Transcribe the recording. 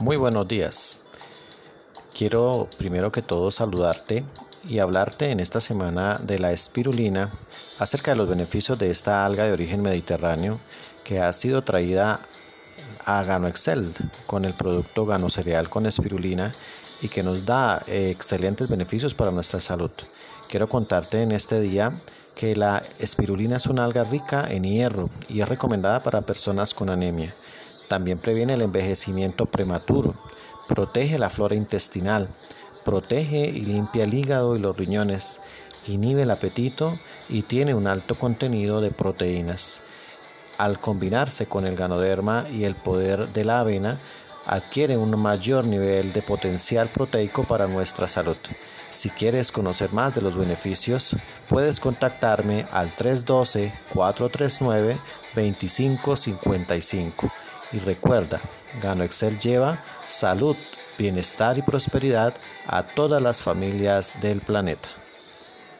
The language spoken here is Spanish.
Muy buenos días. Quiero primero que todo saludarte y hablarte en esta semana de la espirulina acerca de los beneficios de esta alga de origen mediterráneo que ha sido traída a Gano Excel con el producto Gano Cereal con espirulina y que nos da eh, excelentes beneficios para nuestra salud. Quiero contarte en este día que la espirulina es una alga rica en hierro y es recomendada para personas con anemia. También previene el envejecimiento prematuro, protege la flora intestinal, protege y limpia el hígado y los riñones, inhibe el apetito y tiene un alto contenido de proteínas. Al combinarse con el ganoderma y el poder de la avena, adquiere un mayor nivel de potencial proteico para nuestra salud. Si quieres conocer más de los beneficios, puedes contactarme al 312-439-2555. Y recuerda, Gano Excel lleva salud, bienestar y prosperidad a todas las familias del planeta.